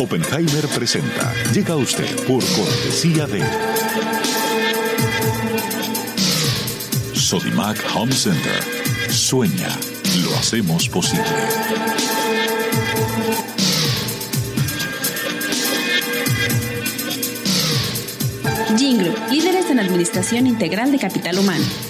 Oppenheimer presenta. Llega a usted por cortesía de Sodimac Home Center. Sueña, lo hacemos posible. Jingle, líderes en administración integral de capital humano.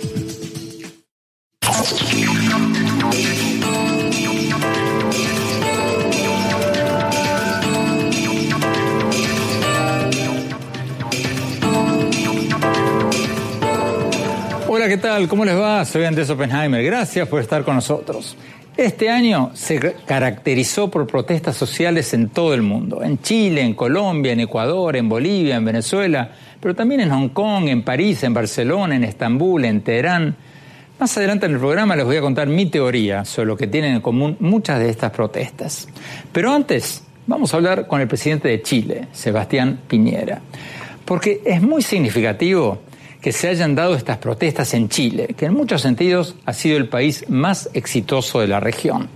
Hola, ¿qué tal? ¿Cómo les va? Soy Andrés Oppenheimer. Gracias por estar con nosotros. Este año se caracterizó por protestas sociales en todo el mundo, en Chile, en Colombia, en Ecuador, en Bolivia, en Venezuela, pero también en Hong Kong, en París, en Barcelona, en Estambul, en Teherán. Más adelante en el programa les voy a contar mi teoría sobre lo que tienen en común muchas de estas protestas. Pero antes, vamos a hablar con el presidente de Chile, Sebastián Piñera, porque es muy significativo que se hayan dado estas protestas en Chile, que en muchos sentidos ha sido el país más exitoso de la región.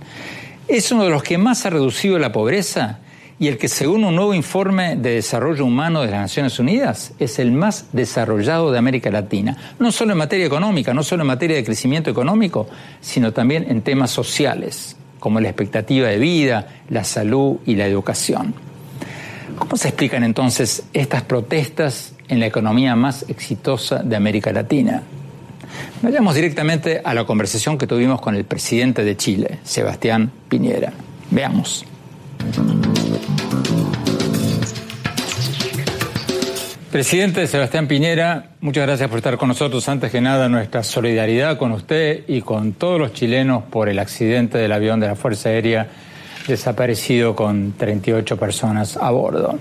Es uno de los que más ha reducido la pobreza y el que según un nuevo informe de desarrollo humano de las Naciones Unidas es el más desarrollado de América Latina, no solo en materia económica, no solo en materia de crecimiento económico, sino también en temas sociales, como la expectativa de vida, la salud y la educación. ¿Cómo se explican entonces estas protestas en la economía más exitosa de América Latina? Vayamos directamente a la conversación que tuvimos con el presidente de Chile, Sebastián Piñera. Veamos. Presidente Sebastián Piñera, muchas gracias por estar con nosotros. Antes que nada, nuestra solidaridad con usted y con todos los chilenos por el accidente del avión de la Fuerza Aérea desaparecido con 38 personas a bordo.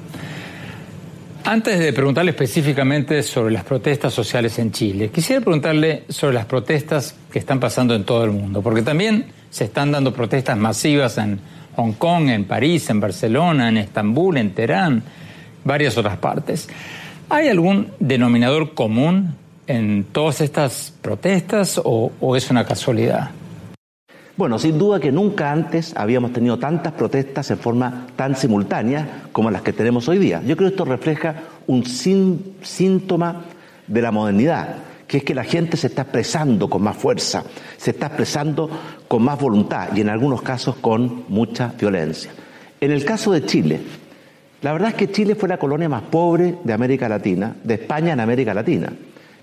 Antes de preguntarle específicamente sobre las protestas sociales en Chile, quisiera preguntarle sobre las protestas que están pasando en todo el mundo, porque también se están dando protestas masivas en Hong Kong, en París, en Barcelona, en Estambul, en Teherán, varias otras partes. ¿Hay algún denominador común en todas estas protestas o, o es una casualidad? Bueno, sin duda que nunca antes habíamos tenido tantas protestas en forma tan simultánea como las que tenemos hoy día. Yo creo que esto refleja un síntoma de la modernidad, que es que la gente se está expresando con más fuerza, se está expresando con más voluntad y en algunos casos con mucha violencia. En el caso de Chile, la verdad es que Chile fue la colonia más pobre de América Latina, de España en América Latina,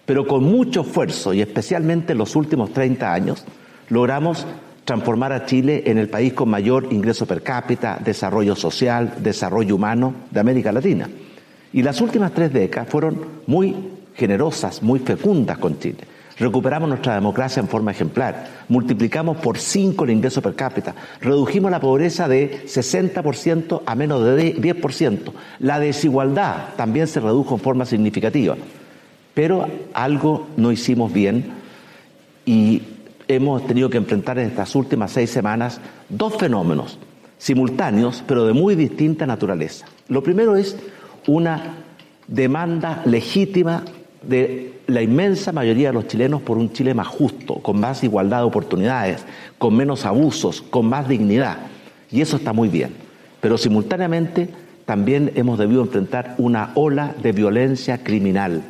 pero con mucho esfuerzo y especialmente en los últimos 30 años logramos transformar a Chile en el país con mayor ingreso per cápita, desarrollo social, desarrollo humano de América Latina. Y las últimas tres décadas fueron muy generosas, muy fecundas con Chile. Recuperamos nuestra democracia en forma ejemplar, multiplicamos por cinco el ingreso per cápita, redujimos la pobreza de 60% a menos de 10%. La desigualdad también se redujo en forma significativa. Pero algo no hicimos bien y hemos tenido que enfrentar en estas últimas seis semanas dos fenómenos simultáneos, pero de muy distinta naturaleza. Lo primero es una demanda legítima de la inmensa mayoría de los chilenos por un Chile más justo, con más igualdad de oportunidades, con menos abusos, con más dignidad. Y eso está muy bien. Pero simultáneamente también hemos debido enfrentar una ola de violencia criminal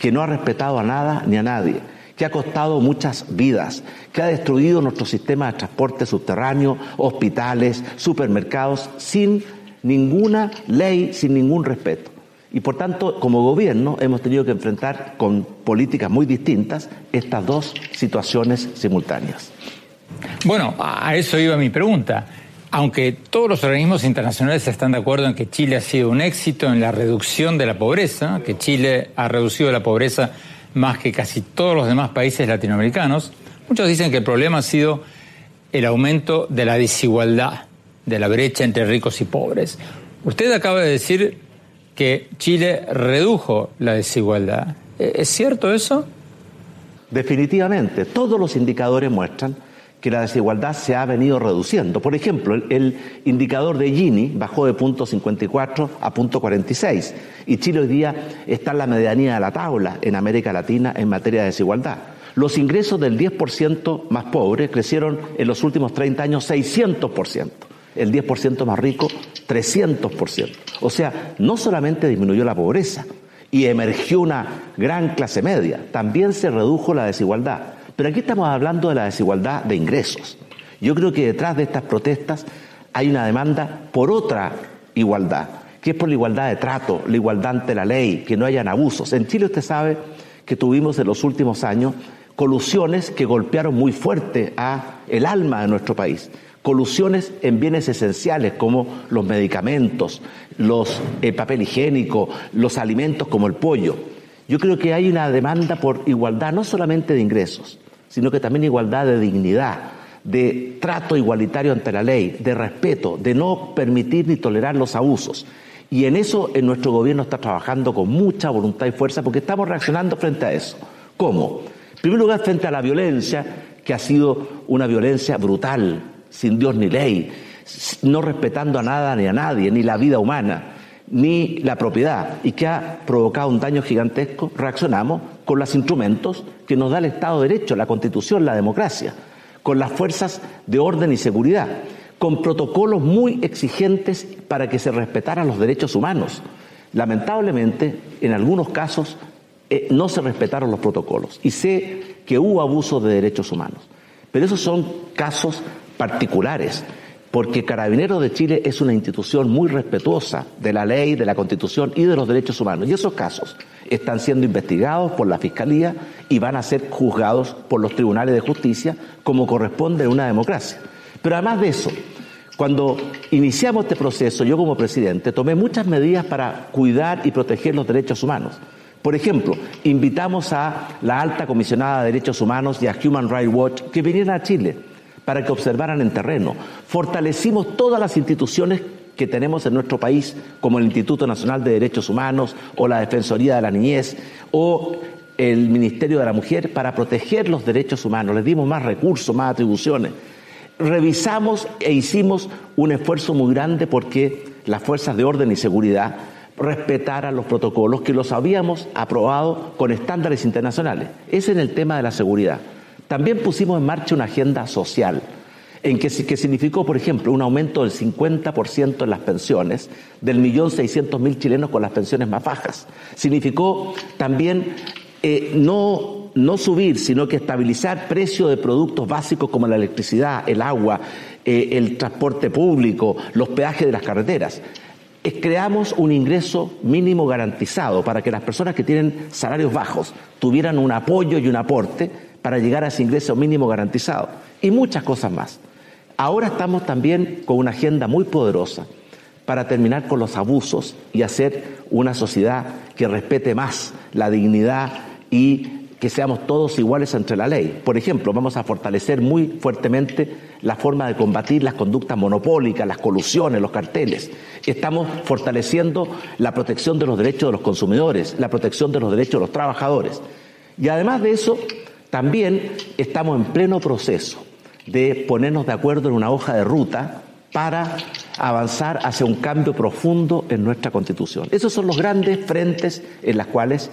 que no ha respetado a nada ni a nadie, que ha costado muchas vidas, que ha destruido nuestro sistema de transporte subterráneo, hospitales, supermercados, sin ninguna ley, sin ningún respeto. Y por tanto, como gobierno, hemos tenido que enfrentar con políticas muy distintas estas dos situaciones simultáneas. Bueno, a eso iba mi pregunta. Aunque todos los organismos internacionales están de acuerdo en que Chile ha sido un éxito en la reducción de la pobreza, que Chile ha reducido la pobreza más que casi todos los demás países latinoamericanos, muchos dicen que el problema ha sido el aumento de la desigualdad, de la brecha entre ricos y pobres. Usted acaba de decir que Chile redujo la desigualdad. ¿Es cierto eso? Definitivamente, todos los indicadores muestran que la desigualdad se ha venido reduciendo. Por ejemplo, el, indicador de Gini bajó de punto 54 a punto 46 y Chile hoy día está en la medianía de la tabla en América Latina en materia de desigualdad. Los ingresos del 10% más pobre crecieron en los últimos 30 años 600% el 10% más rico 300%. O sea, no solamente disminuyó la pobreza y emergió una gran clase media, también se redujo la desigualdad. Pero aquí estamos hablando de la desigualdad de ingresos. Yo creo que detrás de estas protestas hay una demanda por otra igualdad, que es por la igualdad de trato, la igualdad ante la ley, que no hayan abusos. En Chile usted sabe que tuvimos en los últimos años colusiones que golpearon muy fuerte a el alma de nuestro país colusiones en bienes esenciales como los medicamentos, los el papel higiénico, los alimentos como el pollo. Yo creo que hay una demanda por igualdad no solamente de ingresos, sino que también igualdad de dignidad, de trato igualitario ante la ley, de respeto, de no permitir ni tolerar los abusos. Y en eso en nuestro gobierno está trabajando con mucha voluntad y fuerza porque estamos reaccionando frente a eso. ¿Cómo? En primer lugar, frente a la violencia, que ha sido una violencia brutal, sin Dios ni ley, no respetando a nada ni a nadie, ni la vida humana, ni la propiedad, y que ha provocado un daño gigantesco, reaccionamos con los instrumentos que nos da el Estado de Derecho, la Constitución, la democracia, con las fuerzas de orden y seguridad, con protocolos muy exigentes para que se respetaran los derechos humanos. Lamentablemente, en algunos casos, eh, no se respetaron los protocolos y sé que hubo abuso de derechos humanos. Pero esos son casos particulares, porque Carabineros de Chile es una institución muy respetuosa de la ley, de la Constitución y de los derechos humanos. Y esos casos están siendo investigados por la Fiscalía y van a ser juzgados por los tribunales de justicia como corresponde en una democracia. Pero además de eso, cuando iniciamos este proceso, yo como presidente tomé muchas medidas para cuidar y proteger los derechos humanos. Por ejemplo, invitamos a la alta comisionada de derechos humanos y a Human Rights Watch que vinieran a Chile para que observaran en terreno. Fortalecimos todas las instituciones que tenemos en nuestro país, como el Instituto Nacional de Derechos Humanos o la Defensoría de la Niñez o el Ministerio de la Mujer para proteger los derechos humanos. Les dimos más recursos, más atribuciones. Revisamos e hicimos un esfuerzo muy grande porque las fuerzas de orden y seguridad respetaran los protocolos que los habíamos aprobado con estándares internacionales. Es en el tema de la seguridad. También pusimos en marcha una agenda social, en que, que significó, por ejemplo, un aumento del 50% en las pensiones, del millón seiscientos mil chilenos con las pensiones más bajas. Significó también eh, no, no subir, sino que estabilizar precios de productos básicos como la electricidad, el agua, eh, el transporte público, los peajes de las carreteras creamos un ingreso mínimo garantizado para que las personas que tienen salarios bajos tuvieran un apoyo y un aporte para llegar a ese ingreso mínimo garantizado y muchas cosas más. Ahora estamos también con una agenda muy poderosa para terminar con los abusos y hacer una sociedad que respete más la dignidad y que seamos todos iguales entre la ley. Por ejemplo, vamos a fortalecer muy fuertemente la forma de combatir las conductas monopólicas, las colusiones, los carteles. Estamos fortaleciendo la protección de los derechos de los consumidores, la protección de los derechos de los trabajadores. Y además de eso, también estamos en pleno proceso de ponernos de acuerdo en una hoja de ruta para avanzar hacia un cambio profundo en nuestra constitución. Esos son los grandes frentes en los cuales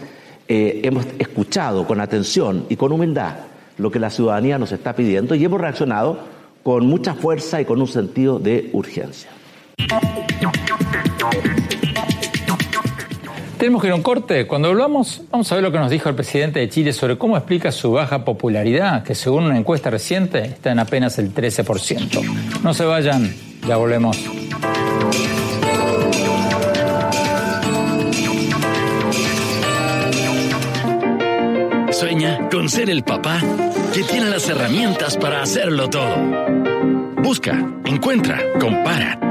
eh, hemos escuchado con atención y con humildad lo que la ciudadanía nos está pidiendo y hemos reaccionado con mucha fuerza y con un sentido de urgencia. Tenemos que ir a un corte. Cuando hablamos, vamos a ver lo que nos dijo el presidente de Chile sobre cómo explica su baja popularidad, que según una encuesta reciente está en apenas el 13%. No se vayan, ya volvemos. Sueña con ser el papá que tiene las herramientas para hacerlo todo. Busca, encuentra, compara.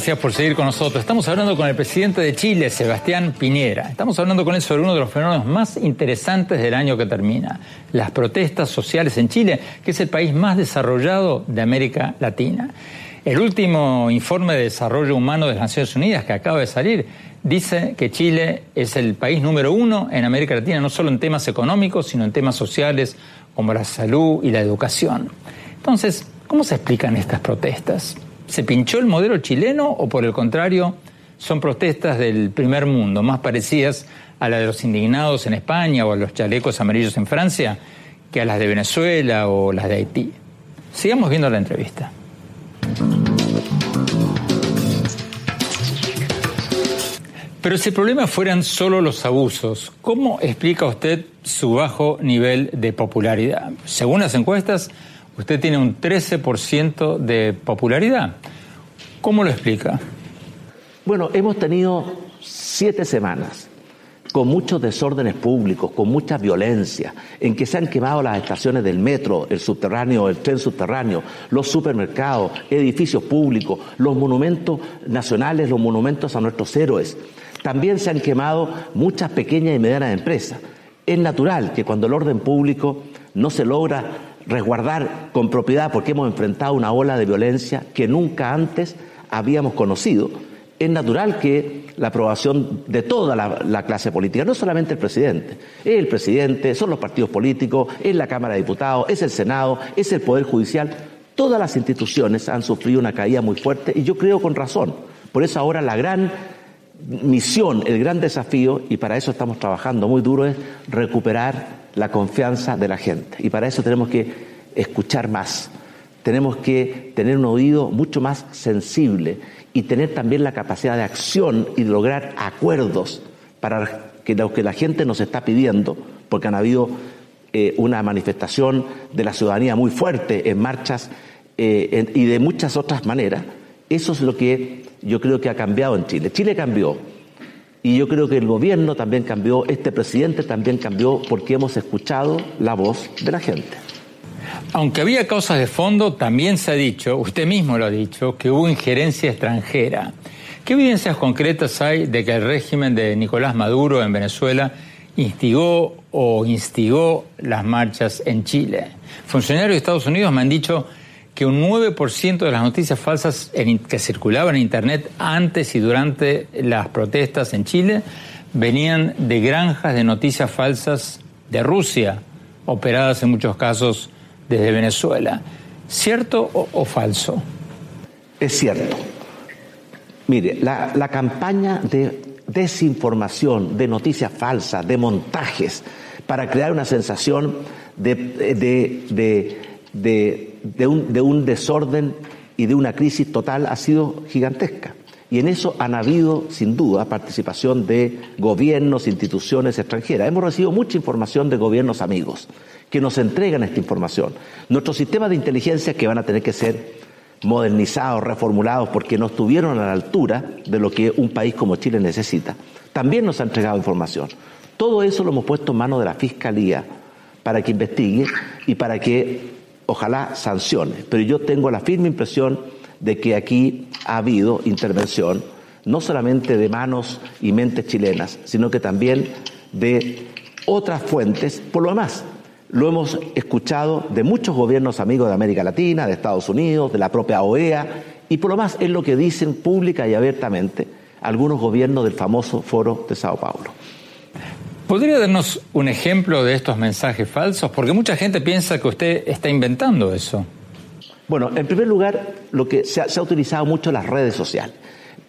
Gracias por seguir con nosotros. Estamos hablando con el presidente de Chile, Sebastián Piñera. Estamos hablando con él sobre uno de los fenómenos más interesantes del año que termina, las protestas sociales en Chile, que es el país más desarrollado de América Latina. El último informe de desarrollo humano de las Naciones Unidas que acaba de salir dice que Chile es el país número uno en América Latina, no solo en temas económicos, sino en temas sociales como la salud y la educación. Entonces, ¿cómo se explican estas protestas? ¿Se pinchó el modelo chileno o por el contrario son protestas del primer mundo, más parecidas a las de los indignados en España o a los chalecos amarillos en Francia que a las de Venezuela o las de Haití? Sigamos viendo la entrevista. Pero si el problema fueran solo los abusos, ¿cómo explica usted su bajo nivel de popularidad? Según las encuestas, usted tiene un 13% de popularidad. ¿Cómo lo explica? Bueno, hemos tenido siete semanas con muchos desórdenes públicos, con mucha violencia, en que se han quemado las estaciones del metro, el subterráneo, el tren subterráneo, los supermercados, edificios públicos, los monumentos nacionales, los monumentos a nuestros héroes. También se han quemado muchas pequeñas y medianas empresas. Es natural que cuando el orden público no se logra resguardar con propiedad porque hemos enfrentado una ola de violencia que nunca antes habíamos conocido, es natural que la aprobación de toda la, clase política, no solamente el presidente, es el presidente, son los partidos políticos, es la Cámara de Diputados, es el Senado, es el Poder Judicial, todas las instituciones han sufrido una caída muy fuerte y yo creo con razón. Por eso ahora la gran misión, el gran desafío, y para eso estamos trabajando muy duro, es recuperar la confianza de la gente. Y para eso tenemos que escuchar más, tenemos que tener un oído mucho más sensible y tener también la capacidad de acción y lograr acuerdos para que lo que la gente nos está pidiendo, porque han habido eh, una manifestación de la ciudadanía muy fuerte en marchas eh, y de muchas otras maneras, eso es lo que yo creo que ha cambiado en Chile. Chile cambió y yo creo que el gobierno también cambió, este presidente también cambió porque hemos escuchado la voz de la gente. Aunque había causas de fondo, también se ha dicho, usted mismo lo ha dicho, que hubo injerencia extranjera. ¿Qué evidencias concretas hay de que el régimen de Nicolás Maduro en Venezuela instigó o instigó las marchas en Chile? Funcionarios de Estados Unidos me han dicho que un 9% de las noticias falsas que circulaban en Internet antes y durante las protestas en Chile venían de granjas de noticias falsas de Rusia, operadas en muchos casos desde Venezuela. ¿Cierto o, falso? Es cierto. Mire, la, campaña de desinformación, de noticias falsas, de montajes, para crear una sensación de, de, un, de un desorden y de una crisis total ha sido gigantesca. Y en eso han habido, sin duda, participación de gobiernos, instituciones extranjeras. Hemos recibido mucha información de gobiernos amigos que nos entregan esta información. Nuestros sistemas de inteligencia que van a tener que ser modernizados, reformulados, porque no estuvieron a la altura de lo que un país como Chile necesita, también nos ha entregado información. Todo eso lo hemos puesto en manos de la Fiscalía para que investigue y para que ojalá sancione. Pero yo tengo la firme impresión de que aquí ha habido intervención, no solamente de manos y mentes chilenas, sino que también de otras fuentes. Por lo demás, lo hemos escuchado de muchos gobiernos amigos de América Latina, de Estados Unidos, de la propia OEA, y por lo más es lo que dicen pública y abiertamente algunos gobiernos del famoso Foro de Sao Paulo. ¿Podría darnos un ejemplo de estos mensajes falsos? Porque mucha gente piensa que usted está inventando eso. Bueno, en primer lugar, lo que se ha, utilizado mucho las redes sociales.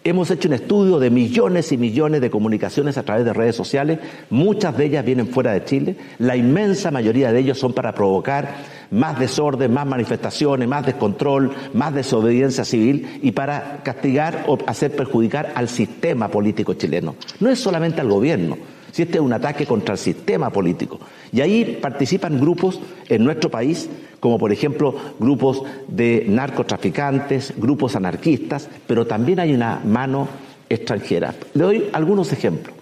Hemos hecho un estudio de millones y millones de comunicaciones a través de redes sociales. Muchas de ellas vienen fuera de Chile. La inmensa mayoría de ellos son para provocar más desorden, más manifestaciones, más descontrol, más desobediencia civil y para castigar o hacer perjudicar al sistema político chileno. No es solamente al gobierno si este es un ataque contra el sistema político. Y ahí participan grupos en nuestro país, como por ejemplo grupos de narcotraficantes, grupos anarquistas, pero también hay una mano extranjera. Le doy algunos ejemplos.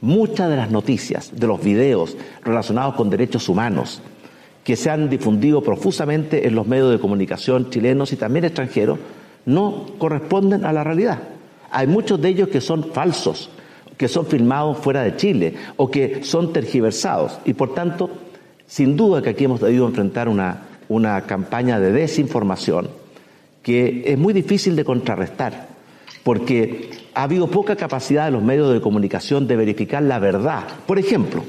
Muchas de las noticias, de los videos relacionados con derechos humanos, que se han difundido profusamente en los medios de comunicación chilenos y también extranjeros, no corresponden a la realidad. Hay muchos de ellos que son falsos, que son filmados fuera de Chile o que son tergiversados. Y por tanto, sin duda que aquí hemos debido enfrentar una, una campaña de desinformación que es muy difícil de contrarrestar, porque ha habido poca capacidad de los medios de comunicación de verificar la verdad. Por ejemplo,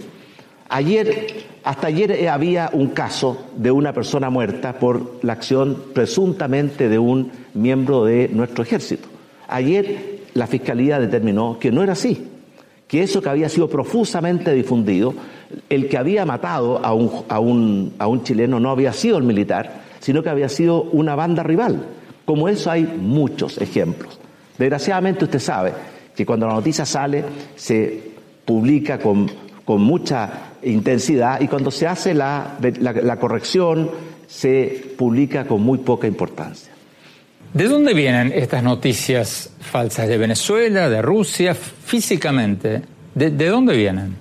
ayer, hasta ayer había un caso de una persona muerta por la acción presuntamente de un miembro de nuestro ejército. Ayer la Fiscalía determinó que no era así, que eso que había sido profusamente difundido, el que había matado a un, a un, a un chileno no había sido el militar, sino que había sido una banda rival. Como eso hay muchos ejemplos. Desgraciadamente usted sabe que cuando la noticia sale se publica con, con mucha intensidad y cuando se hace la, la, la corrección se publica con muy poca importancia. ¿De dónde vienen estas noticias falsas? ¿De Venezuela, de Rusia, físicamente? ¿De, de dónde vienen?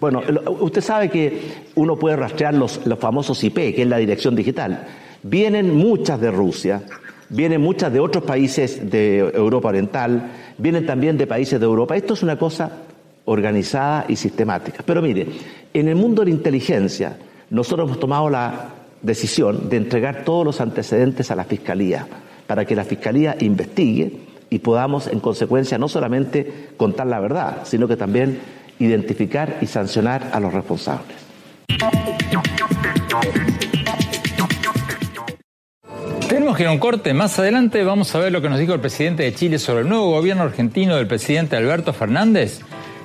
Bueno, usted sabe que uno puede rastrear los, los, famosos IP, que es la dirección digital. Vienen muchas de Rusia, vienen muchas de otros países de Europa Oriental, vienen también de países de Europa. Esto es una cosa organizada y sistemática. Pero mire, en el mundo de la inteligencia, nosotros hemos tomado la decisión de entregar todos los antecedentes a la Fiscalía para que la Fiscalía investigue y podamos, en consecuencia, no solamente contar la verdad, sino que también identificar y sancionar a los responsables. Tenemos que ir a un corte. Más adelante vamos a ver lo que nos dijo el presidente de Chile sobre el nuevo gobierno argentino del presidente Alberto Fernández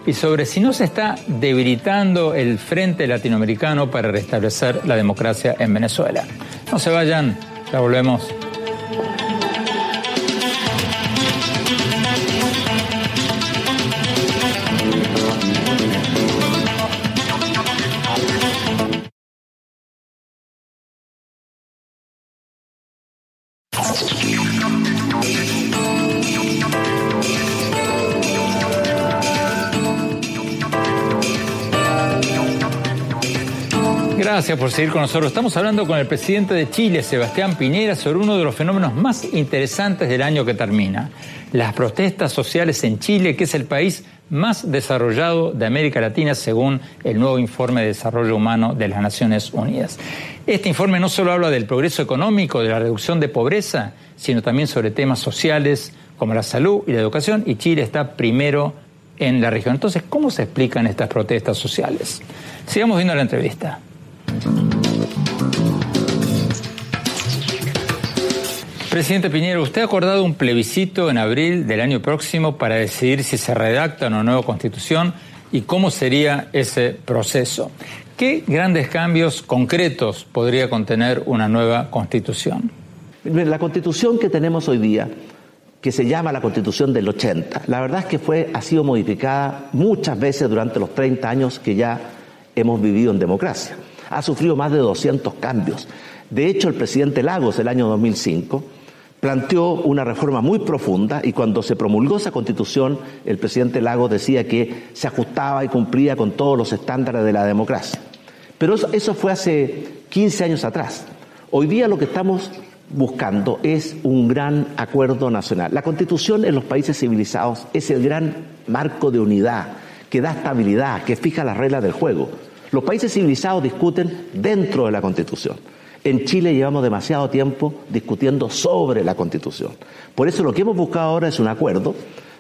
y sobre si no se está debilitando el frente latinoamericano para restablecer la democracia en Venezuela. No se vayan, ya volvemos. Gracias por seguir con nosotros. Estamos hablando con el presidente de Chile, Sebastián Piñera, sobre uno de los fenómenos más interesantes del año que termina, las protestas sociales en Chile, que es el país más desarrollado de América Latina según el nuevo informe de desarrollo humano de las Naciones Unidas. Este informe no solo habla del progreso económico, de la reducción de pobreza, sino también sobre temas sociales como la salud y la educación, y Chile está primero en la región. Entonces, ¿cómo se explican estas protestas sociales? Sigamos viendo la entrevista. Presidente Piñero, usted ha acordado un plebiscito en abril del año próximo para decidir si se redacta una nueva constitución y cómo sería ese proceso. ¿Qué grandes cambios concretos podría contener una nueva constitución? La constitución que tenemos hoy día, que se llama la constitución del 80, la verdad es que fue, ha sido modificada muchas veces durante los 30 años que ya hemos vivido en democracia ha sufrido más de 200 cambios. De hecho, el presidente Lagos, el año 2005, planteó una reforma muy profunda y cuando se promulgó esa constitución, el presidente Lago decía que se ajustaba y cumplía con todos los estándares de la democracia. Pero eso, fue hace 15 años atrás. Hoy día lo que estamos buscando es un gran acuerdo nacional. La constitución en los países civilizados es el gran marco de unidad que da estabilidad, que fija las reglas del juego. Los países civilizados discuten dentro de la constitución. En Chile llevamos demasiado tiempo discutiendo sobre la Constitución. Por eso lo que hemos buscado ahora es un acuerdo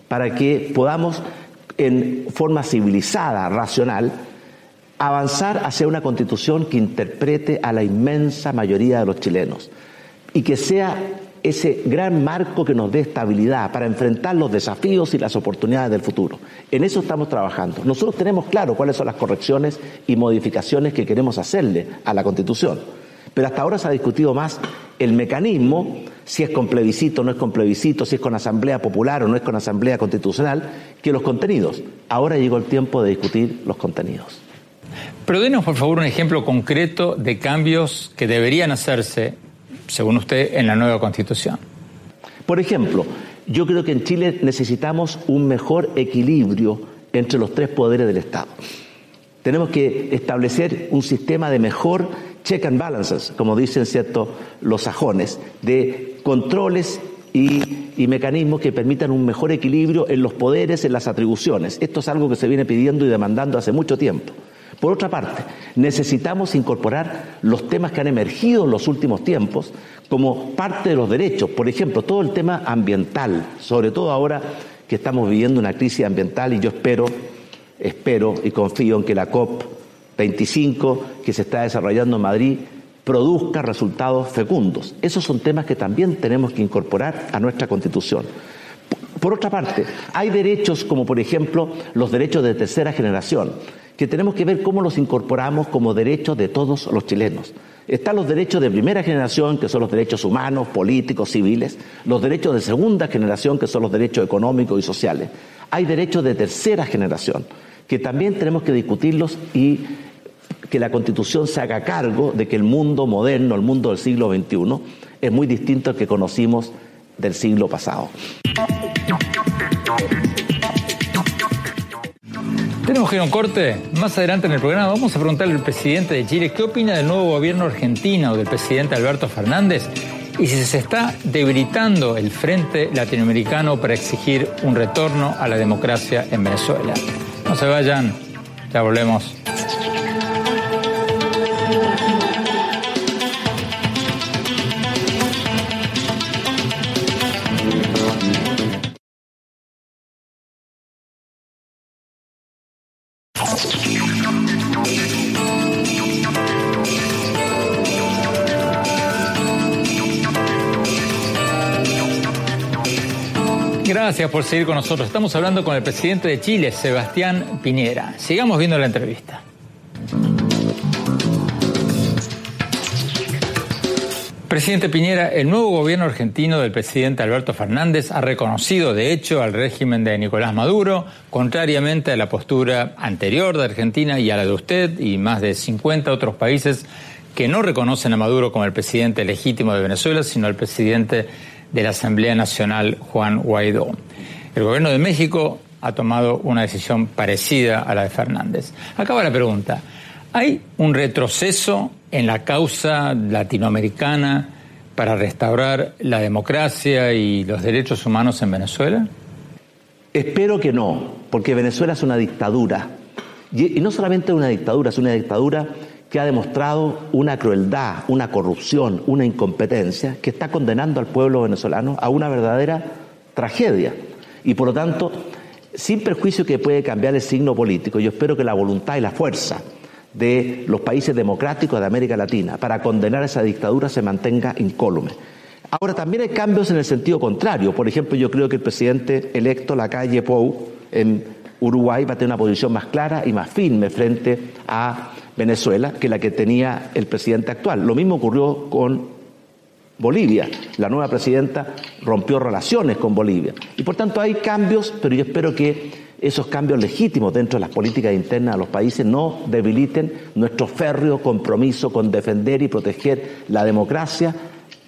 para que podamos, en forma civilizada, racional, avanzar hacia una Constitución que interprete a la inmensa mayoría de los chilenos y que sea ese gran marco que nos dé estabilidad para enfrentar los desafíos y las oportunidades del futuro. En eso estamos trabajando. Nosotros tenemos claro cuáles son las correcciones y modificaciones que queremos hacerle a la Constitución pero hasta ahora se ha discutido más el mecanismo, si es con plebiscito o no es con plebiscito, si es con asamblea popular o no es con asamblea constitucional, que los contenidos. Ahora llegó el tiempo de discutir los contenidos. Pero denos, por favor, un ejemplo concreto de cambios que deberían hacerse, según usted, en la nueva constitución. Por ejemplo, yo creo que en Chile necesitamos un mejor equilibrio entre los tres poderes del Estado. Tenemos que establecer un sistema de mejor check and balances, como dicen cierto los sajones, de controles y, y, mecanismos que permitan un mejor equilibrio en los poderes, en las atribuciones. Esto es algo que se viene pidiendo y demandando hace mucho tiempo. Por otra parte, necesitamos incorporar los temas que han emergido en los últimos tiempos como parte de los derechos. Por ejemplo, todo el tema ambiental, sobre todo ahora que estamos viviendo una crisis ambiental y yo espero, espero y confío en que la COP 25 que se está desarrollando en Madrid produzca resultados fecundos. Esos son temas que también tenemos que incorporar a nuestra Constitución. Por otra parte, hay derechos como por ejemplo los derechos de tercera generación, que tenemos que ver cómo los incorporamos como derechos de todos los chilenos. Están los derechos de primera generación, que son los derechos humanos, políticos, civiles, los derechos de segunda generación, que son los derechos económicos y sociales. Hay derechos de tercera generación, que también tenemos que discutirlos y que la Constitución se haga cargo de que el mundo moderno, el mundo del siglo XXI, es muy distinto al que conocimos del siglo pasado. Tenemos que ir a un corte. Más adelante en el programa vamos a preguntarle al presidente de Chile qué opina del nuevo gobierno argentino del presidente Alberto Fernández y si se está debilitando el frente latinoamericano para exigir un retorno a la democracia en Venezuela. No se vayan, ya volvemos. Gracias por seguir con nosotros. Estamos hablando con el presidente de Chile, Sebastián Piñera. Sigamos viendo la entrevista. Presidente Piñera, el nuevo gobierno argentino del presidente Alberto Fernández ha reconocido, de hecho, al régimen de Nicolás Maduro, contrariamente a la postura anterior de Argentina y a la de usted y más de 50 otros países que no reconocen a Maduro como el presidente legítimo de Venezuela, sino el presidente de la Asamblea Nacional, Juan Guaidó. El gobierno de México ha tomado una decisión parecida a la de Fernández. Acaba la pregunta. ¿Hay un retroceso en la causa latinoamericana para restaurar la democracia y los derechos humanos en Venezuela? Espero que no, porque Venezuela es una dictadura. Y no solamente una dictadura, es una dictadura que ha demostrado una crueldad, una corrupción, una incompetencia que está condenando al pueblo venezolano a una verdadera tragedia. Y por lo tanto, sin perjuicio que puede cambiar el signo político, yo espero que la voluntad y la fuerza de los países democráticos de América Latina para condenar esa dictadura se mantenga incólume. Ahora, también hay cambios en el sentido contrario. Por ejemplo, yo creo que el presidente electo, la calle Pou, en Uruguay, va a tener una posición más clara y más firme frente a Venezuela que la que tenía el presidente actual. Lo mismo ocurrió con Bolivia. La nueva presidenta rompió relaciones con Bolivia. Y por tanto hay cambios, pero yo espero que esos cambios legítimos dentro de las políticas internas de los países no debiliten nuestro férreo compromiso con defender y proteger la democracia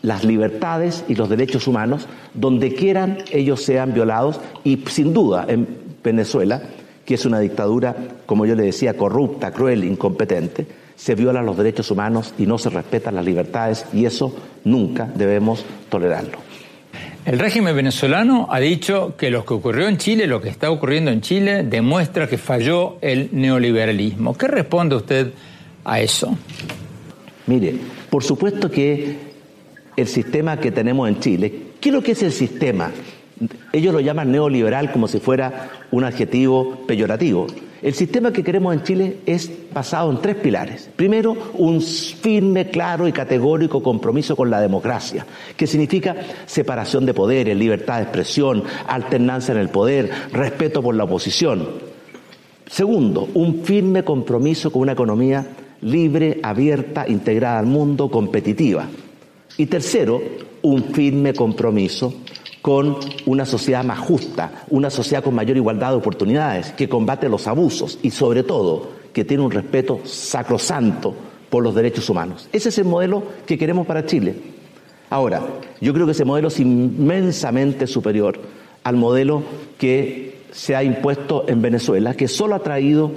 las libertades y los derechos humanos donde quieran ellos sean violados y sin duda en Venezuela, que es una dictadura, como yo le decía, corrupta, cruel, incompetente, se violan los derechos humanos y no se respetan las libertades y eso nunca debemos tolerarlo. El régimen venezolano ha dicho que lo que ocurrió en Chile, lo que está ocurriendo en Chile, demuestra que falló el neoliberalismo. ¿Qué responde usted a eso? Mire, por supuesto que el sistema que tenemos en Chile, ¿qué es lo que es el sistema? Ellos lo llaman neoliberal como si fuera un adjetivo peyorativo. El sistema que queremos en Chile es basado en tres pilares. Primero, un firme, claro y categórico compromiso con la democracia, que significa separación de poderes, libertad de expresión, alternancia en el poder, respeto por la oposición. Segundo, un firme compromiso con una economía libre, abierta, integrada al mundo, competitiva. Y tercero, un firme compromiso con una sociedad más justa, una sociedad con mayor igualdad de oportunidades, que combate los abusos y sobre todo que tiene un respeto sacrosanto por los derechos humanos. Ese es el modelo que queremos para Chile. Ahora, yo creo que ese modelo es inmensamente superior al modelo que se ha impuesto en Venezuela, que solo ha traído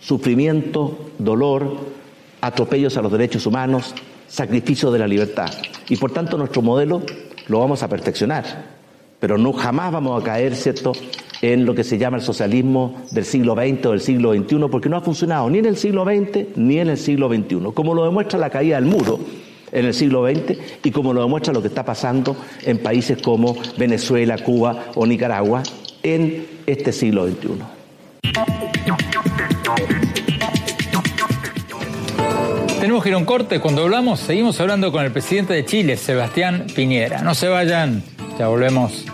sufrimiento, dolor, atropellos a los derechos humanos, sacrificio de la libertad. Y por tanto nuestro modelo lo vamos a perfeccionar, pero no jamás vamos a caer, ¿cierto?, en lo que se llama el socialismo del siglo XX o del siglo XXI, porque no ha funcionado ni en el siglo XX ni en el siglo XXI, como lo demuestra la caída del muro en el siglo XX y como lo demuestra lo que está pasando en países como Venezuela, Cuba o Nicaragua en este siglo XXI. Tenemos que ir a un corte. Cuando hablamos, seguimos hablando con el presidente de Chile, Sebastián Piñera. No se vayan, ya volvemos.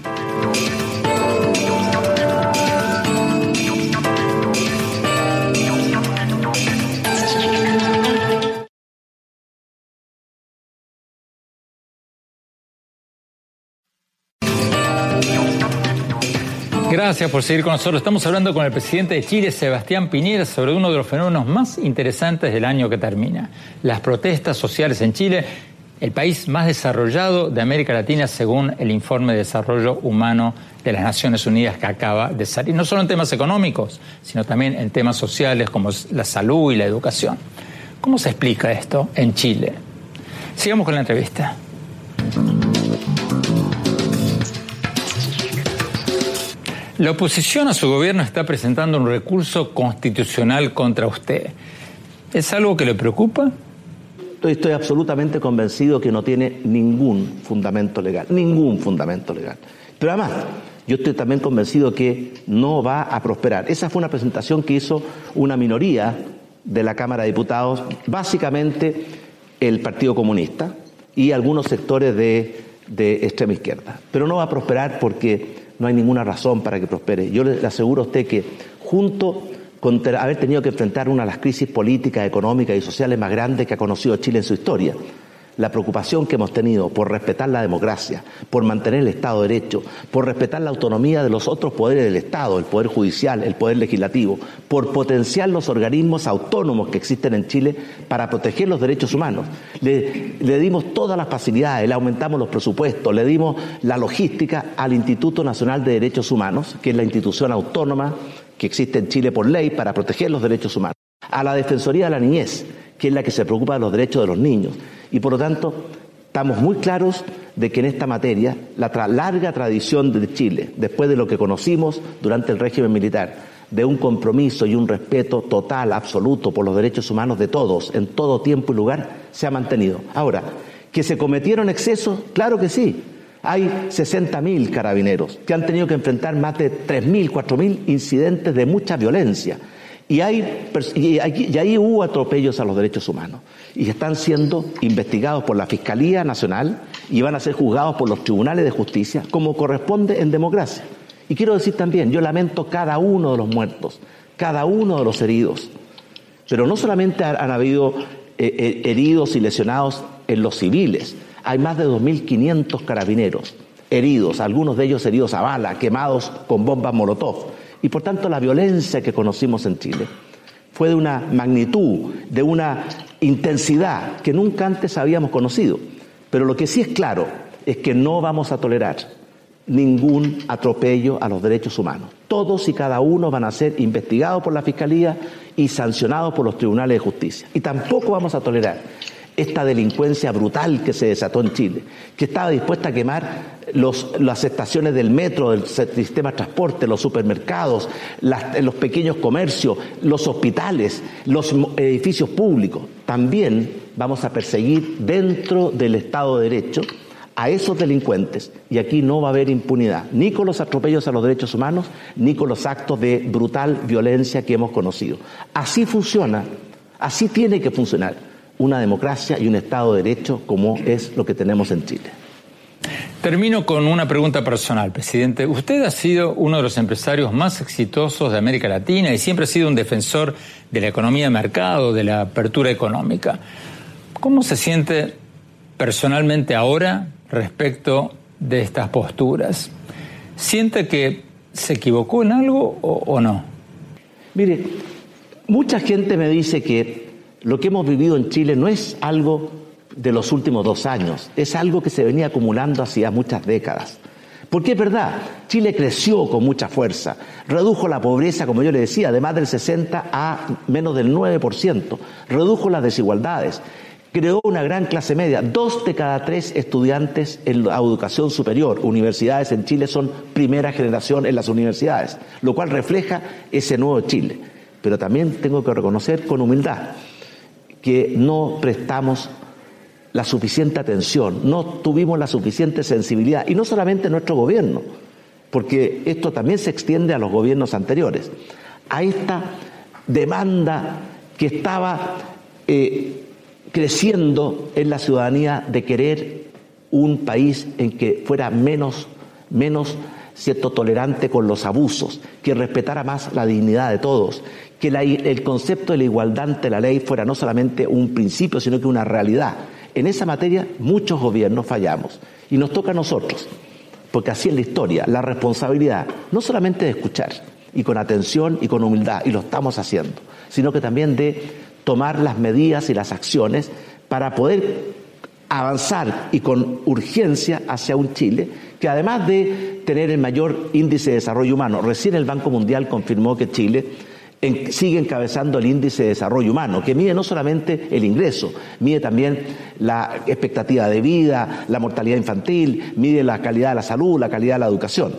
Gracias por seguir con nosotros. Estamos hablando con el presidente de Chile, Sebastián Piñera, sobre uno de los fenómenos más interesantes del año que termina, las protestas sociales en Chile, el país más desarrollado de América Latina según el informe de desarrollo humano de las Naciones Unidas que acaba de salir, no solo en temas económicos, sino también en temas sociales como la salud y la educación. ¿Cómo se explica esto en Chile? Sigamos con la entrevista. La oposición a su gobierno está presentando un recurso constitucional contra usted. ¿Es algo que le preocupa? Estoy, absolutamente convencido que no tiene ningún fundamento legal, ningún fundamento legal. Pero además, yo estoy también convencido que no va a prosperar. Esa fue una presentación que hizo una minoría de la Cámara de Diputados, básicamente el Partido Comunista y algunos sectores de, de extrema izquierda. Pero no va a prosperar porque no hay ninguna razón para que prospere. Yo le aseguro a usted que junto con haber tenido que enfrentar una de las crisis políticas, económicas y sociales más grandes que ha conocido Chile en su historia, la preocupación que hemos tenido por respetar la democracia, por mantener el Estado de Derecho, por respetar la autonomía de los otros poderes del Estado, el Poder Judicial, el Poder Legislativo, por potenciar los organismos autónomos que existen en Chile para proteger los derechos humanos. Le, dimos todas las facilidades, le aumentamos los presupuestos, le dimos la logística al Instituto Nacional de Derechos Humanos, que es la institución autónoma que existe en Chile por ley para proteger los derechos humanos, a la Defensoría de la Niñez, que es la que se preocupa de los derechos de los niños. Y por lo tanto, estamos muy claros de que en esta materia, la larga tradición de Chile, después de lo que conocimos durante el régimen militar, de un compromiso y un respeto total, absoluto por los derechos humanos de todos, en todo tiempo y lugar, se ha mantenido. Ahora, ¿que se cometieron excesos? Claro que sí. Hay 60.000 carabineros que han tenido que enfrentar más de 3.000, 4.000 incidentes de mucha violencia. Y, hay, ahí hubo atropellos a los derechos humanos. Y están siendo investigados por la Fiscalía Nacional y van a ser juzgados por los tribunales de justicia como corresponde en democracia. Y quiero decir también, yo lamento cada uno de los muertos, cada uno de los heridos. Pero no solamente han, habido eh, eh, heridos y lesionados en los civiles, hay más de 2.500 carabineros heridos, algunos de ellos heridos a bala, quemados con bombas Molotov y por tanto la violencia que conocimos en Chile fue de una magnitud, de una intensidad que nunca antes habíamos conocido. Pero lo que sí es claro es que no vamos a tolerar ningún atropello a los derechos humanos. Todos y cada uno van a ser investigados por la Fiscalía y sancionados por los tribunales de justicia. Y tampoco vamos a tolerar esta delincuencia brutal que se desató en Chile, que estaba dispuesta a quemar las estaciones del metro, del sistema de transporte, los supermercados, los pequeños comercios, los hospitales, los edificios públicos. También vamos a perseguir dentro del Estado de Derecho a esos delincuentes y aquí no va a haber impunidad, ni con los atropellos a los derechos humanos, ni con los actos de brutal violencia que hemos conocido. Así funciona, así tiene que funcionar una democracia y un Estado de Derecho como es lo que tenemos en Chile. Termino con una pregunta personal, presidente. Usted ha sido uno de los empresarios más exitosos de América Latina y siempre ha sido un defensor de la economía de mercado, de la apertura económica. ¿Cómo se siente personalmente ahora respecto de estas posturas? ¿Siente que se equivocó en algo o, o no? Mire, mucha gente me dice que lo que hemos vivido en Chile no es algo de los últimos dos años, es algo que se venía acumulando hacía muchas décadas. Porque es verdad, Chile creció con mucha fuerza, redujo la pobreza, como yo le decía, de más del 60 a menos del 9%, redujo las desigualdades, creó una gran clase media. Dos de cada tres estudiantes en la educación superior, universidades en Chile, son primera generación en las universidades, lo cual refleja ese nuevo Chile. Pero también tengo que reconocer con humildad que no prestamos la suficiente atención, no tuvimos la suficiente sensibilidad, y no solamente nuestro gobierno, porque esto también se extiende a los gobiernos anteriores, a esta demanda que estaba eh, creciendo en la ciudadanía de querer un país en que fuera menos, menos cierto tolerante con los abusos, que respetara más la dignidad de todos, que el concepto de la igualdad ante la ley fuera no solamente un principio, sino que una realidad. En esa materia muchos gobiernos fallamos. Y nos toca a nosotros, porque así es la historia, la responsabilidad, no solamente de escuchar y con atención y con humildad, y lo estamos haciendo, sino que también de tomar las medidas y las acciones para poder avanzar y con urgencia hacia un Chile que además de tener el mayor índice de desarrollo humano, recién el Banco Mundial confirmó que Chile sigue encabezando el índice de desarrollo humano, que mide no solamente el ingreso, mide también la expectativa de vida, la mortalidad infantil, mide la calidad de la salud, la calidad de la educación.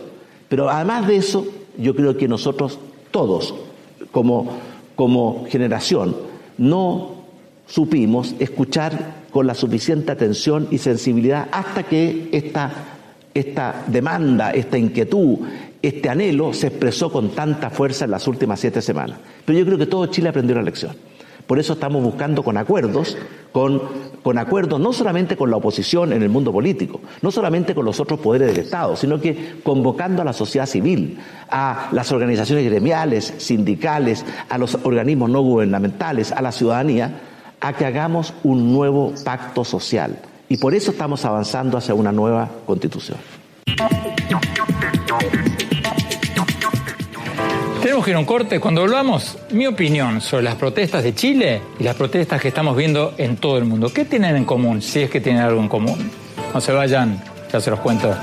Pero además de eso, yo creo que nosotros todos, como, como generación, no supimos escuchar con la suficiente atención y sensibilidad hasta que esta, esta demanda, esta inquietud, este anhelo se expresó con tanta fuerza en las últimas siete semanas. Pero yo creo que todo Chile aprendió la lección. Por eso estamos buscando con acuerdos, con, con, acuerdos no solamente con la oposición en el mundo político, no solamente con los otros poderes del Estado, sino que convocando a la sociedad civil, a las organizaciones gremiales, sindicales, a los organismos no gubernamentales, a la ciudadanía, a que hagamos un nuevo pacto social. Y por eso estamos avanzando hacia una nueva constitución. Tenemos que ir a un corte. Cuando volvamos, mi opinión sobre las protestas de Chile y las protestas que estamos viendo en todo el mundo. ¿Qué tienen en común, si es que tienen algo en común? No se vayan, ya se los cuento